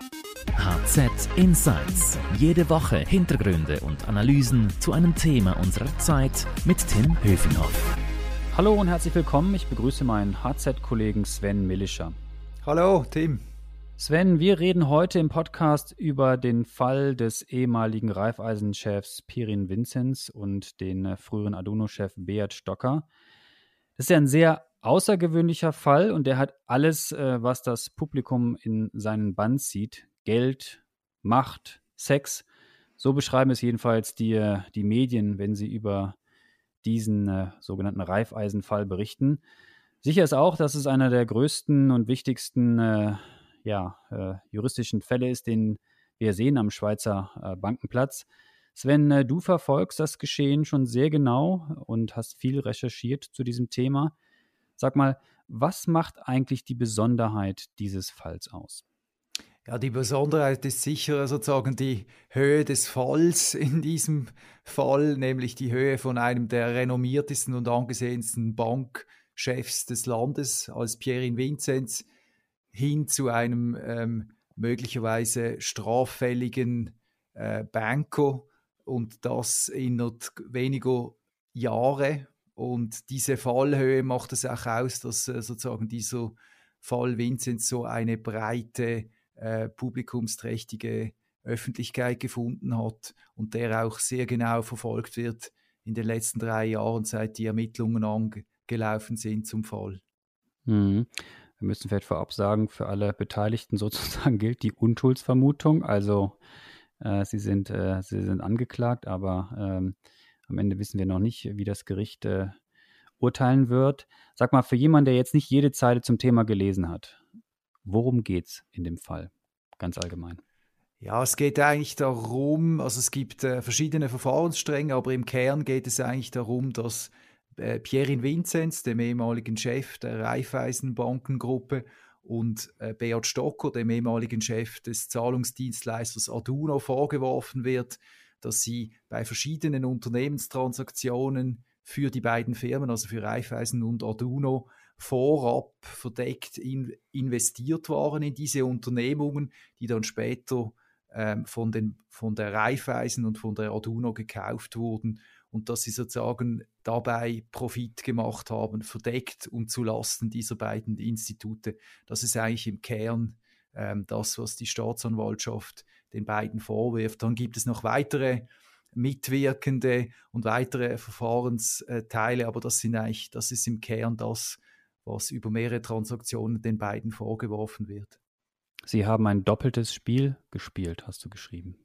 HZ Insights. Jede Woche Hintergründe und Analysen zu einem Thema unserer Zeit mit Tim Höfinghoff. Hallo und herzlich willkommen. Ich begrüße meinen HZ-Kollegen Sven Millischer. Hallo, Tim. Sven, wir reden heute im Podcast über den Fall des ehemaligen Raiffeisen-Chefs Pirin Vinzenz und den äh, früheren Aduno-Chef Beat Stocker. Das ist ja ein sehr außergewöhnlicher Fall und der hat alles, äh, was das Publikum in seinen Bann zieht. Geld, Macht, Sex. So beschreiben es jedenfalls die, äh, die Medien, wenn sie über diesen äh, sogenannten Reifeisenfall berichten. Sicher ist auch, dass es einer der größten und wichtigsten äh, ja, äh, juristischen Fälle ist, den wir sehen am Schweizer äh, Bankenplatz. Sven, äh, du verfolgst das Geschehen schon sehr genau und hast viel recherchiert zu diesem Thema. Sag mal, was macht eigentlich die Besonderheit dieses Falls aus? Ja, die Besonderheit ist sicher sozusagen die Höhe des Falls in diesem Fall, nämlich die Höhe von einem der renommiertesten und angesehensten Bankchefs des Landes als Pierin Vinzenz hin zu einem ähm, möglicherweise straffälligen äh, Banker und das in weniger Jahre. Und diese Fallhöhe macht es auch aus, dass äh, sozusagen dieser Fall Vinzenz so eine breite, äh, publikumsträchtige Öffentlichkeit gefunden hat und der auch sehr genau verfolgt wird in den letzten drei Jahren, seit die Ermittlungen angelaufen sind zum Fall. Mhm. Wir müssen vielleicht vorab sagen, für alle Beteiligten sozusagen gilt die Unschuldsvermutung. Also äh, sie, sind, äh, sie sind angeklagt, aber ähm, am Ende wissen wir noch nicht, wie das Gericht äh, urteilen wird. Sag mal, für jemanden, der jetzt nicht jede Zeile zum Thema gelesen hat, worum geht es in dem Fall? Ganz allgemein. Ja, es geht eigentlich darum, also es gibt äh, verschiedene Verfahrensstränge, aber im Kern geht es eigentlich darum, dass äh, Pierin Vinzenz, dem ehemaligen Chef der Raiffeisenbankengruppe, und äh, Beat Stocker, dem ehemaligen Chef des Zahlungsdienstleisters Aduno, vorgeworfen wird, dass sie bei verschiedenen Unternehmenstransaktionen für die beiden Firmen, also für Raiffeisen und Aduno, vorab verdeckt in, investiert waren in diese Unternehmungen, die dann später ähm, von, den, von der Raiffeisen und von der Aduno gekauft wurden und dass sie sozusagen dabei Profit gemacht haben, verdeckt und zu Lasten dieser beiden Institute. Das ist eigentlich im Kern ähm, das, was die Staatsanwaltschaft den beiden vorwirft. Dann gibt es noch weitere Mitwirkende und weitere Verfahrensteile, aber das sind eigentlich, das ist im Kern das, was über mehrere Transaktionen den beiden vorgeworfen wird. Sie haben ein doppeltes Spiel gespielt, hast du geschrieben.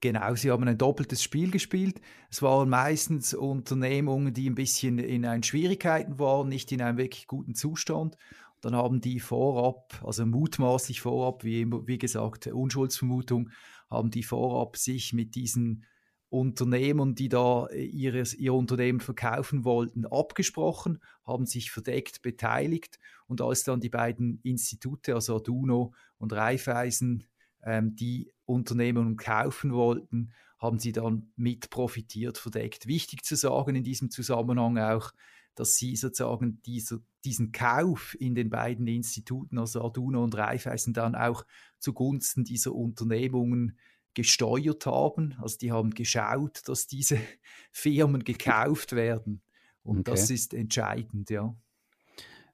Genau, sie haben ein doppeltes Spiel gespielt. Es waren meistens Unternehmungen, die ein bisschen in Schwierigkeiten waren, nicht in einem wirklich guten Zustand. Dann haben die vorab, also mutmaßlich vorab, wie, wie gesagt, Unschuldsvermutung, haben die vorab sich mit diesen Unternehmern, die da ihres, ihr Unternehmen verkaufen wollten, abgesprochen, haben sich verdeckt beteiligt und als dann die beiden Institute, also Arduino und Raiffeisen, ähm, die Unternehmen kaufen wollten, haben sie dann mit profitiert, verdeckt. Wichtig zu sagen in diesem Zusammenhang auch, dass sie sozusagen diese, diesen Kauf in den beiden Instituten, also Arduino und Raiffeisen, dann auch zugunsten dieser Unternehmungen gesteuert haben. Also die haben geschaut, dass diese Firmen gekauft werden. Und okay. das ist entscheidend, ja.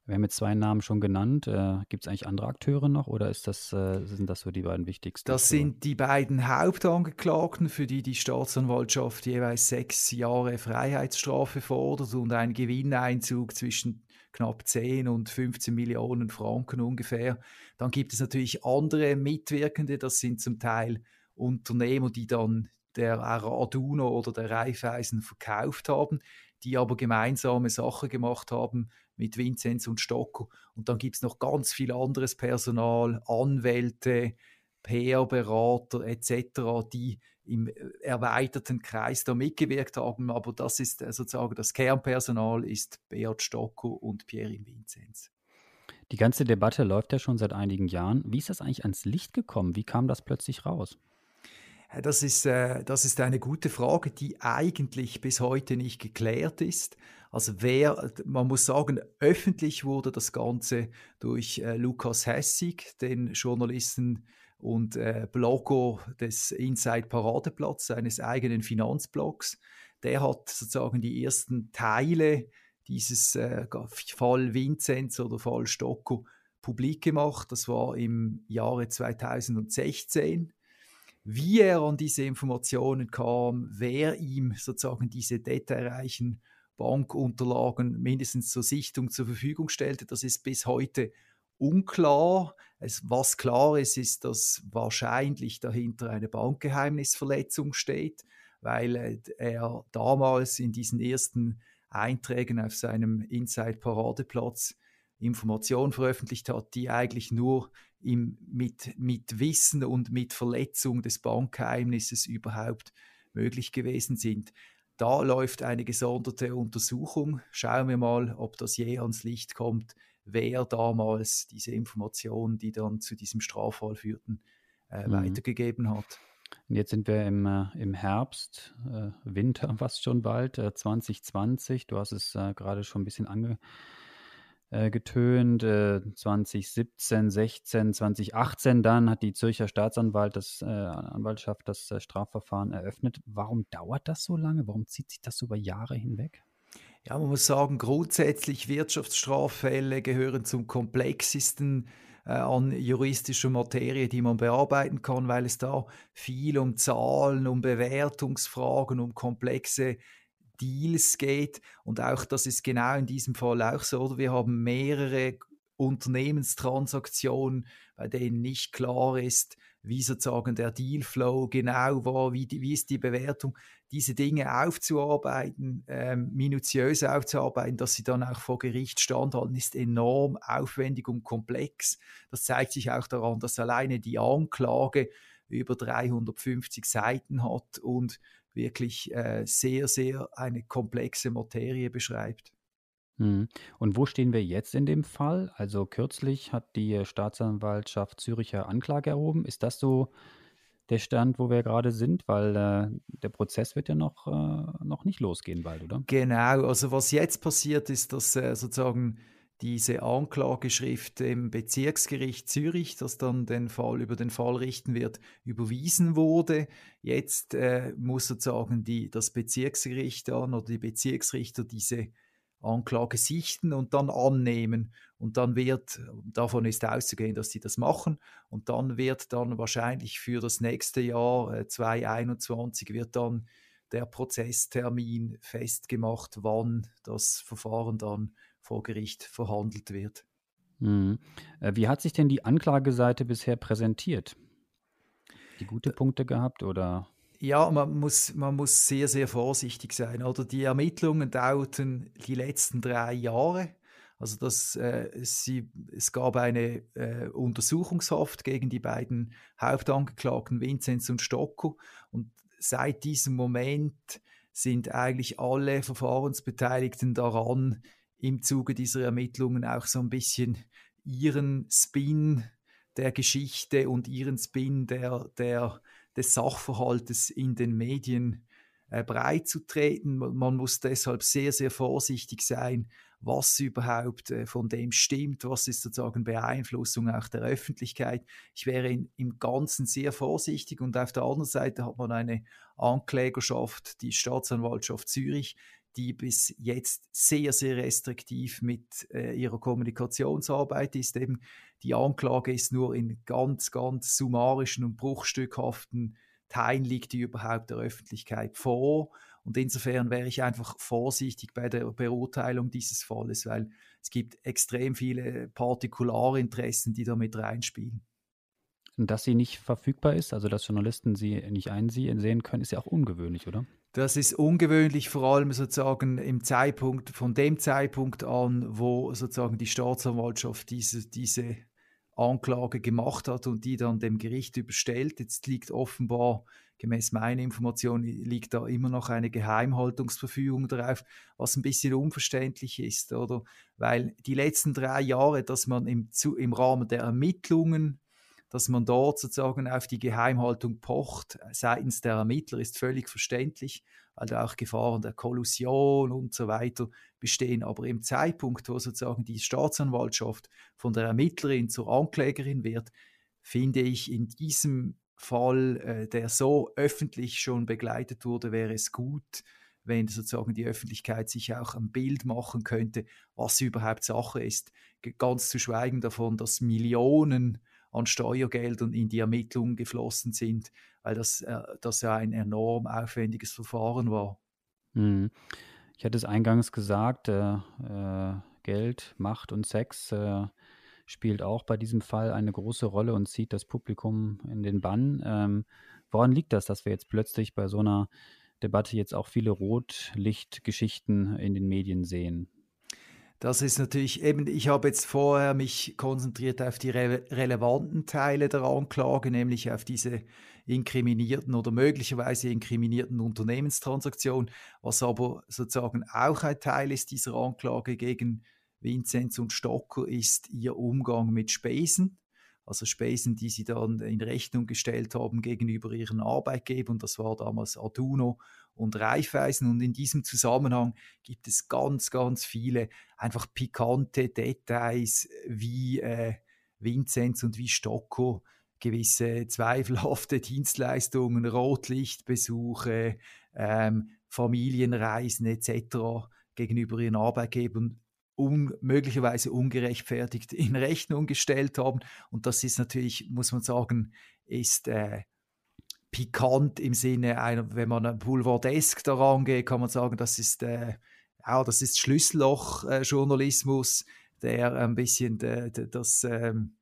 Wir haben jetzt zwei Namen schon genannt. Äh, Gibt es eigentlich andere Akteure noch oder ist das, äh, sind das so die beiden wichtigsten? Das sind die beiden Hauptangeklagten, für die die Staatsanwaltschaft jeweils sechs Jahre Freiheitsstrafe fordert und einen Gewinneinzug zwischen knapp 10 und 15 Millionen Franken ungefähr. Dann gibt es natürlich andere Mitwirkende, das sind zum Teil Unternehmer, die dann der Arduino oder der Raiffeisen verkauft haben, die aber gemeinsame Sachen gemacht haben mit Vinzenz und Stocker. Und dann gibt es noch ganz viel anderes Personal, Anwälte, PR-Berater etc., die im erweiterten Kreis da mitgewirkt haben. Aber das ist äh, sozusagen das Kernpersonal ist Beat Stocker und Pierin Vinzenz. Die ganze Debatte läuft ja schon seit einigen Jahren. Wie ist das eigentlich ans Licht gekommen? Wie kam das plötzlich raus? Das ist, äh, das ist eine gute Frage, die eigentlich bis heute nicht geklärt ist. Also wer, man muss sagen, öffentlich wurde das Ganze durch äh, Lukas Hessig, den Journalisten und äh, Blogger des Inside Paradeplatz, seines eigenen Finanzblogs. Der hat sozusagen die ersten Teile dieses äh, Fall Vinzenz oder Fall Stocco publik gemacht. Das war im Jahre 2016. Wie er an diese Informationen kam, wer ihm sozusagen diese detailreichen Bankunterlagen mindestens zur Sichtung zur Verfügung stellte, das ist bis heute unklar. Es, was klar ist, ist, dass wahrscheinlich dahinter eine Bankgeheimnisverletzung steht, weil äh, er damals in diesen ersten Einträgen auf seinem Inside-Paradeplatz Informationen veröffentlicht hat, die eigentlich nur im, mit, mit Wissen und mit Verletzung des Bankgeheimnisses überhaupt möglich gewesen sind. Da läuft eine gesonderte Untersuchung. Schauen wir mal, ob das je ans Licht kommt, wer damals diese Informationen, die dann zu diesem Straffall führten, äh, mhm. weitergegeben hat. Und jetzt sind wir im, äh, im Herbst, äh, Winter fast schon bald, äh, 2020. Du hast es äh, gerade schon ein bisschen ange, äh, getönt. Äh, 2017, 16, 2018 dann hat die Zürcher Staatsanwalt das, äh, Anwaltschaft das äh, Strafverfahren eröffnet. Warum dauert das so lange? Warum zieht sich das über Jahre hinweg? Ja, man muss sagen, grundsätzlich Wirtschaftsstraffälle gehören zum komplexesten äh, an juristischer Materie, die man bearbeiten kann, weil es da viel um Zahlen, um Bewertungsfragen, um komplexe Deals geht. Und auch das ist genau in diesem Fall auch so. Oder? Wir haben mehrere Unternehmenstransaktionen, bei denen nicht klar ist, wie sozusagen der Dealflow genau war, wie, die, wie ist die Bewertung, diese Dinge aufzuarbeiten, ähm, minutiös aufzuarbeiten, dass sie dann auch vor Gericht standhalten, ist enorm aufwendig und komplex. Das zeigt sich auch daran, dass alleine die Anklage über 350 Seiten hat und wirklich äh, sehr, sehr eine komplexe Materie beschreibt. Mhm. Und wo stehen wir jetzt in dem Fall? Also kürzlich hat die Staatsanwaltschaft Züricher Anklage erhoben. Ist das so der Stand, wo wir gerade sind? Weil äh, der Prozess wird ja noch, äh, noch nicht losgehen bald, oder? Genau, also was jetzt passiert ist, dass äh, sozusagen diese Anklageschrift im Bezirksgericht Zürich, das dann den Fall über den Fall richten wird, überwiesen wurde. Jetzt äh, muss sozusagen die, das Bezirksgericht dann oder die Bezirksrichter diese Anklage sichten und dann annehmen. Und dann wird, davon ist auszugehen, dass sie das machen, und dann wird dann wahrscheinlich für das nächste Jahr äh, 2021 wird dann der Prozesstermin festgemacht, wann das Verfahren dann vor Gericht verhandelt wird. Mhm. Wie hat sich denn die Anklageseite bisher präsentiert? Die gute Punkte gehabt oder? Ja, man muss, man muss sehr, sehr vorsichtig sein. Oder die Ermittlungen dauerten die letzten drei Jahre. Also das, äh, sie, es gab eine äh, Untersuchungshaft gegen die beiden Hauptangeklagten Vinzenz und Stocco. Und seit diesem Moment sind eigentlich alle Verfahrensbeteiligten daran, im Zuge dieser Ermittlungen auch so ein bisschen ihren Spin der Geschichte und ihren Spin der, der, des Sachverhaltes in den Medien äh, breit zu treten. Man muss deshalb sehr, sehr vorsichtig sein, was überhaupt äh, von dem stimmt, was ist sozusagen Beeinflussung auch der Öffentlichkeit. Ich wäre in, im Ganzen sehr vorsichtig und auf der anderen Seite hat man eine Anklägerschaft, die Staatsanwaltschaft Zürich, die bis jetzt sehr, sehr restriktiv mit äh, ihrer Kommunikationsarbeit ist. Eben die Anklage ist nur in ganz, ganz summarischen und bruchstückhaften Teilen liegt die überhaupt der Öffentlichkeit vor. Und insofern wäre ich einfach vorsichtig bei der Beurteilung dieses Falles, weil es gibt extrem viele Partikularinteressen, die damit reinspielen. Dass sie nicht verfügbar ist, also dass Journalisten sie nicht einsehen können, ist ja auch ungewöhnlich, oder? Das ist ungewöhnlich, vor allem sozusagen im Zeitpunkt, von dem Zeitpunkt an, wo sozusagen die Staatsanwaltschaft diese, diese Anklage gemacht hat und die dann dem Gericht überstellt. Jetzt liegt offenbar, gemäß meiner Information, liegt da immer noch eine Geheimhaltungsverfügung drauf, was ein bisschen unverständlich ist, oder? Weil die letzten drei Jahre, dass man im, im Rahmen der Ermittlungen dass man dort sozusagen auf die Geheimhaltung pocht seitens der Ermittler ist völlig verständlich, weil da auch Gefahren der Kollusion und so weiter bestehen. Aber im Zeitpunkt, wo sozusagen die Staatsanwaltschaft von der Ermittlerin zur Anklägerin wird, finde ich in diesem Fall, äh, der so öffentlich schon begleitet wurde, wäre es gut, wenn sozusagen die Öffentlichkeit sich auch ein Bild machen könnte, was überhaupt Sache ist. Ganz zu schweigen davon, dass Millionen an Steuergeldern in die Ermittlungen geflossen sind, weil das, äh, das ja ein enorm aufwendiges Verfahren war. Hm. Ich hatte es eingangs gesagt, äh, äh, Geld, Macht und Sex äh, spielt auch bei diesem Fall eine große Rolle und zieht das Publikum in den Bann. Ähm, woran liegt das, dass wir jetzt plötzlich bei so einer Debatte jetzt auch viele Rotlichtgeschichten in den Medien sehen? Das ist natürlich eben, ich habe jetzt vorher mich konzentriert auf die re relevanten Teile der Anklage, nämlich auf diese inkriminierten oder möglicherweise inkriminierten Unternehmenstransaktionen, was aber sozusagen auch ein Teil ist dieser Anklage gegen Vinzenz und Stocker, ist ihr Umgang mit Spesen also Spesen, die sie dann in Rechnung gestellt haben gegenüber ihren Arbeitgebern. Das war damals Arduino und Raiffeisen. Und in diesem Zusammenhang gibt es ganz, ganz viele einfach pikante Details, wie äh, Vinzenz und wie Stocco gewisse zweifelhafte Dienstleistungen, Rotlichtbesuche, ähm, Familienreisen etc. gegenüber ihren Arbeitgebern un möglicherweise ungerechtfertigt in Rechnung gestellt haben. Und das ist natürlich, muss man sagen, ist äh, pikant im Sinne einer, wenn man ein Boulevardesk daran geht, kann man sagen, das ist, äh, ja, das ist Schlüsselloch-Journalismus, der ein bisschen de, das, ähm,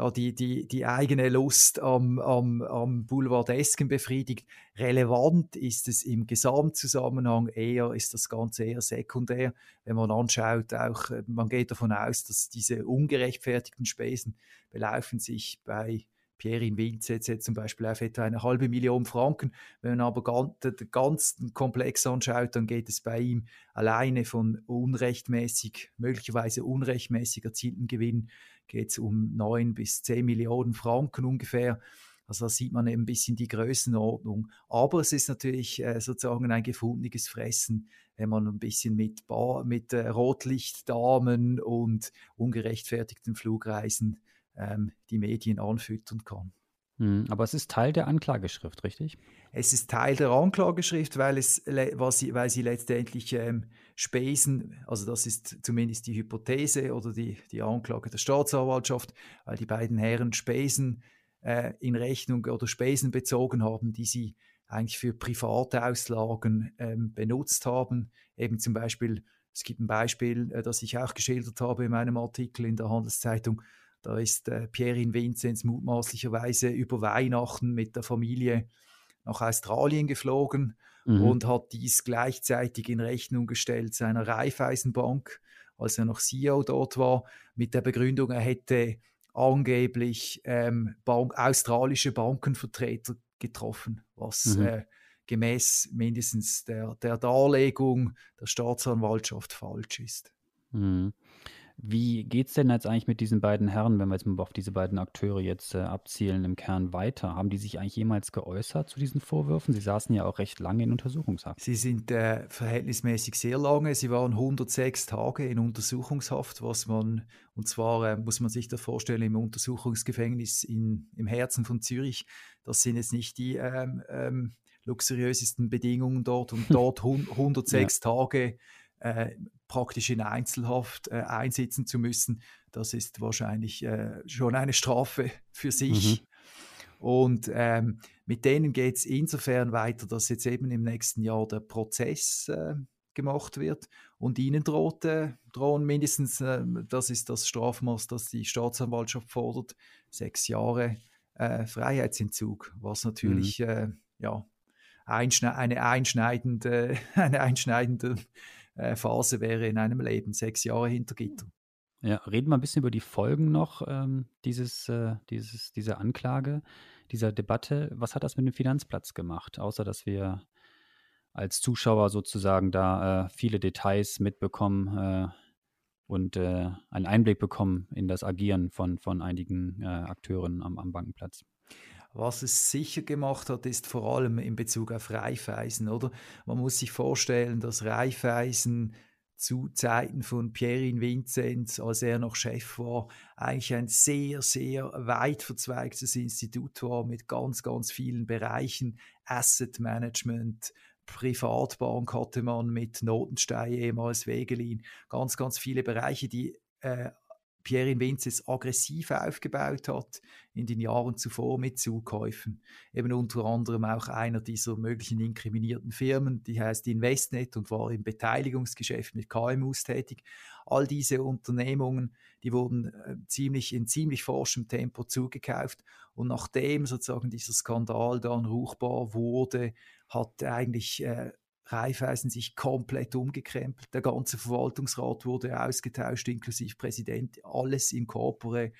da die, die, die eigene Lust am, am, am Boulevardesken befriedigt. Relevant ist es im Gesamtzusammenhang eher, ist das Ganze eher sekundär. Wenn man anschaut, auch, äh, man geht davon aus, dass diese ungerechtfertigten Spesen belaufen sich bei Pierre in Vinzenz jetzt zum Beispiel auf etwa eine halbe Million Franken. Wenn man aber den ganzen Komplex anschaut, dann geht es bei ihm alleine von unrechtmäßig, möglicherweise unrechtmäßig erzielten Gewinn geht es um 9 bis 10 Millionen Franken ungefähr. Also da sieht man eben ein bisschen die Größenordnung. Aber es ist natürlich äh, sozusagen ein gefundenes Fressen, wenn man ein bisschen mit, mit äh, Rotlichtdamen und ungerechtfertigten Flugreisen ähm, die Medien anfüttern kann. Hm, aber es ist Teil der Anklageschrift, richtig? Es ist Teil der Anklageschrift, weil, es, weil, sie, weil sie letztendlich ähm, Spesen, also das ist zumindest die Hypothese oder die, die Anklage der Staatsanwaltschaft, weil die beiden Herren Spesen äh, in Rechnung oder Spesen bezogen haben, die sie eigentlich für private Auslagen ähm, benutzt haben. Eben zum Beispiel, es gibt ein Beispiel, äh, das ich auch geschildert habe in meinem Artikel in der Handelszeitung, da ist äh, Pierin Vinzenz mutmaßlicherweise über Weihnachten mit der Familie nach Australien geflogen mhm. und hat dies gleichzeitig in Rechnung gestellt seiner Raiffeisenbank, als er noch CEO dort war, mit der Begründung, er hätte angeblich ähm, Bank, australische Bankenvertreter getroffen, was mhm. äh, gemäß mindestens der, der Darlegung der Staatsanwaltschaft falsch ist. Mhm. Wie geht es denn jetzt eigentlich mit diesen beiden Herren, wenn wir jetzt mal auf diese beiden Akteure jetzt äh, abzielen, im Kern weiter? Haben die sich eigentlich jemals geäußert zu diesen Vorwürfen? Sie saßen ja auch recht lange in Untersuchungshaft. Sie sind äh, verhältnismäßig sehr lange. Sie waren 106 Tage in Untersuchungshaft, was man, und zwar äh, muss man sich das vorstellen, im Untersuchungsgefängnis in, im Herzen von Zürich. Das sind jetzt nicht die ähm, ähm, luxuriösesten Bedingungen dort und dort 106 ja. Tage äh, praktisch in Einzelhaft äh, einsitzen zu müssen, das ist wahrscheinlich äh, schon eine Strafe für sich. Mhm. Und ähm, mit denen geht es insofern weiter, dass jetzt eben im nächsten Jahr der Prozess äh, gemacht wird und ihnen droht, äh, drohen mindestens, äh, das ist das Strafmaß, das die Staatsanwaltschaft fordert, sechs Jahre äh, Freiheitsentzug, was natürlich mhm. ja, einschne eine einschneidende, eine einschneidende äh, Phase wäre in einem Leben, sechs Jahre hinter Gitter. Ja, reden wir ein bisschen über die Folgen noch ähm, dieses, äh, dieses, dieser Anklage, dieser Debatte. Was hat das mit dem Finanzplatz gemacht, außer dass wir als Zuschauer sozusagen da äh, viele Details mitbekommen äh, und äh, einen Einblick bekommen in das Agieren von, von einigen äh, Akteuren am, am Bankenplatz? Was es sicher gemacht hat, ist vor allem in Bezug auf Reifeisen, oder? Man muss sich vorstellen, dass Reifeisen zu Zeiten von Pierin Vinzenz, als er noch Chef war, eigentlich ein sehr, sehr weit verzweigtes Institut war mit ganz, ganz vielen Bereichen, Asset Management, Privatbank hatte man mit Notenstein, ehemals Wegelin, ganz, ganz viele Bereiche, die äh, Pierre Vinces aggressiv aufgebaut hat in den Jahren zuvor mit Zukäufen. Eben unter anderem auch einer dieser möglichen inkriminierten Firmen, die heißt Investnet und war im Beteiligungsgeschäft mit KMUs tätig. All diese Unternehmungen, die wurden äh, ziemlich in ziemlich forschem Tempo zugekauft und nachdem sozusagen dieser Skandal dann ruchbar wurde, hat eigentlich äh, Raiffeisen sich komplett umgekrempelt. Der ganze Verwaltungsrat wurde ausgetauscht, inklusive Präsident, alles in Corpore.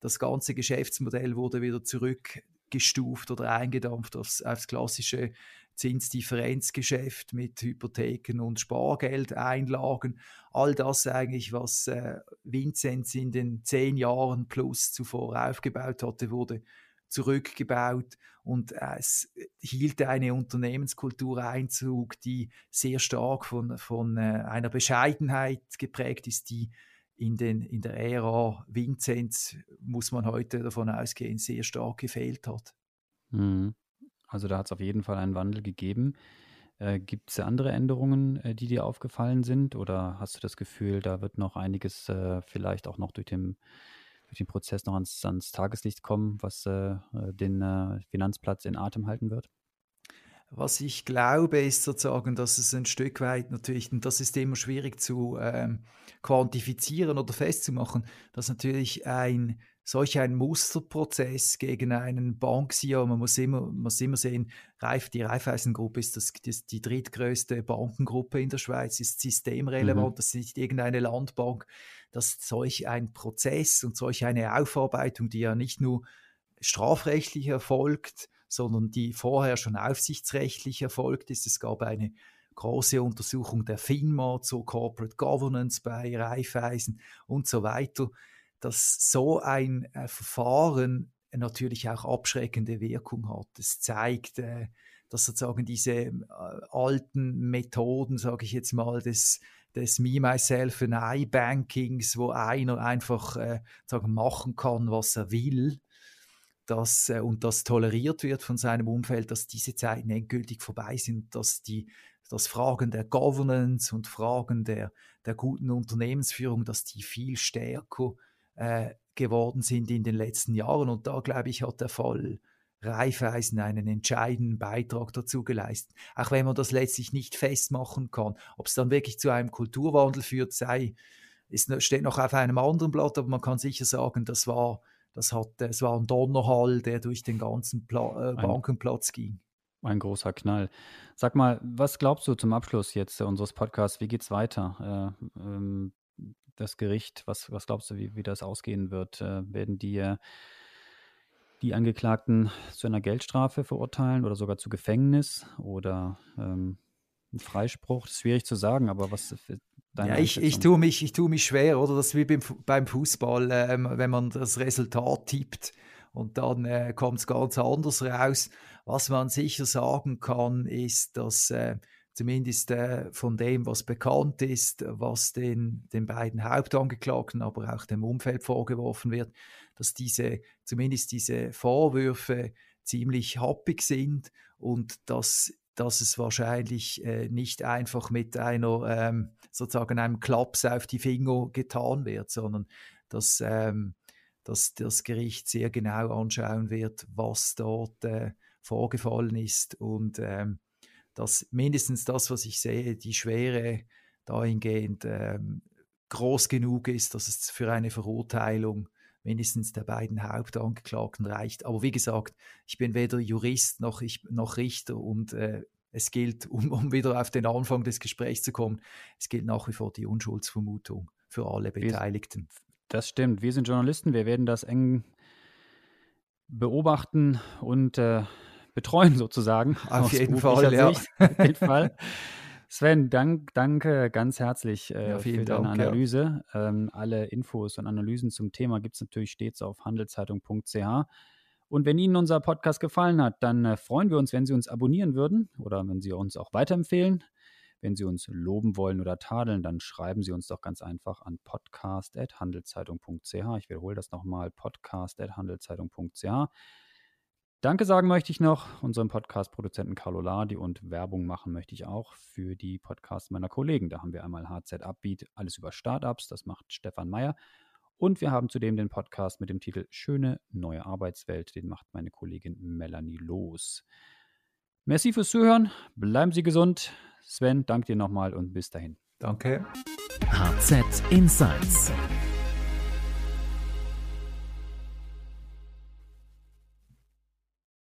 Das ganze Geschäftsmodell wurde wieder zurückgestuft oder eingedampft aufs, aufs klassische Zinsdifferenzgeschäft mit Hypotheken und Spargeldeinlagen. All das eigentlich, was äh, Vinzenz in den zehn Jahren plus zuvor aufgebaut hatte, wurde zurückgebaut und es hielt eine Unternehmenskultur Einzug, die sehr stark von, von äh, einer Bescheidenheit geprägt ist, die in, den, in der Ära Vinzenz, muss man heute davon ausgehen, sehr stark gefehlt hat. Mhm. Also da hat es auf jeden Fall einen Wandel gegeben. Äh, Gibt es andere Änderungen, äh, die dir aufgefallen sind? Oder hast du das Gefühl, da wird noch einiges vielleicht auch noch durch den durch den Prozess noch ans, ans Tageslicht kommen, was äh, äh, den äh, Finanzplatz in Atem halten wird? Was ich glaube, ist sozusagen, dass es ein Stück weit natürlich, und das ist immer schwierig zu ähm, quantifizieren oder festzumachen, dass natürlich ein solch ein Musterprozess gegen einen Banksier, man muss immer, man muss immer sehen, Reif, die Raiffeisengruppe ist das, das, die drittgrößte Bankengruppe in der Schweiz, ist systemrelevant, mhm. das ist nicht irgendeine Landbank, dass solch ein Prozess und solch eine Aufarbeitung, die ja nicht nur strafrechtlich erfolgt, sondern die vorher schon aufsichtsrechtlich erfolgt ist. Es gab eine große Untersuchung der FINMA zur Corporate Governance bei Raiffeisen und so weiter dass so ein äh, Verfahren natürlich auch abschreckende Wirkung hat. Es zeigt, äh, dass sozusagen diese äh, alten Methoden, sage ich jetzt mal, des, des Me, Myself and I Bankings, wo einer einfach äh, sagen, machen kann, was er will, dass, äh, und das toleriert wird von seinem Umfeld, dass diese Zeiten endgültig vorbei sind, dass die dass Fragen der Governance und Fragen der, der guten Unternehmensführung, dass die viel stärker äh, geworden sind in den letzten Jahren. Und da, glaube ich, hat der Fall Raiffeisen einen entscheidenden Beitrag dazu geleistet. Auch wenn man das letztlich nicht festmachen kann. Ob es dann wirklich zu einem Kulturwandel führt, sei, ist, steht noch auf einem anderen Blatt, aber man kann sicher sagen, das war, das hat, es war ein Donnerhall, der durch den ganzen Pla äh, Bankenplatz ging. Ein großer Knall. Sag mal, was glaubst du zum Abschluss jetzt unseres Podcasts? Wie geht es weiter? Äh, ähm, das Gericht, was, was glaubst du, wie, wie das ausgehen wird? Äh, werden die, äh, die Angeklagten zu einer Geldstrafe verurteilen oder sogar zu Gefängnis oder ähm, Freispruch? Das ist schwierig zu sagen, aber was ja, ich, ich tue mich, ich tue mich schwer, oder? Das ist wie beim, beim Fußball, ähm, wenn man das Resultat tippt und dann äh, kommt es ganz anders raus. Was man sicher sagen kann, ist, dass äh, zumindest äh, von dem, was bekannt ist, was den, den beiden Hauptangeklagten, aber auch dem Umfeld vorgeworfen wird, dass diese, zumindest diese Vorwürfe ziemlich happig sind und dass, dass es wahrscheinlich äh, nicht einfach mit einer ähm, sozusagen einem Klaps auf die Finger getan wird, sondern dass, ähm, dass das Gericht sehr genau anschauen wird, was dort äh, vorgefallen ist und ähm, dass mindestens das, was ich sehe, die Schwere dahingehend ähm, groß genug ist, dass es für eine Verurteilung mindestens der beiden Hauptangeklagten reicht. Aber wie gesagt, ich bin weder Jurist noch, ich, noch Richter und äh, es gilt, um, um, wieder auf den Anfang des Gesprächs zu kommen, es gilt nach wie vor die Unschuldsvermutung für alle Beteiligten. Das stimmt. Wir sind Journalisten, wir werden das eng beobachten und äh, betreuen sozusagen. Auf jeden Fall, ja. Sicht. Auf jeden Fall. Sven, dank, danke ganz herzlich äh, ja, für deine Dank, Analyse. Ja. Ähm, alle Infos und Analysen zum Thema gibt es natürlich stets auf handelszeitung.ch. Und wenn Ihnen unser Podcast gefallen hat, dann äh, freuen wir uns, wenn Sie uns abonnieren würden oder wenn Sie uns auch weiterempfehlen. Wenn Sie uns loben wollen oder tadeln, dann schreiben Sie uns doch ganz einfach an podcast.handelszeitung.ch. Ich wiederhole das nochmal, podcast.handelszeitung.ch. Danke sagen möchte ich noch unserem Podcast-Produzenten Carlo Ladi und Werbung machen möchte ich auch für die Podcasts meiner Kollegen. Da haben wir einmal HZ Upbeat, alles über Startups, das macht Stefan Meyer. Und wir haben zudem den Podcast mit dem Titel Schöne neue Arbeitswelt, den macht meine Kollegin Melanie Los. Merci fürs Zuhören, bleiben Sie gesund. Sven, danke dir nochmal und bis dahin. Danke. HZ Insights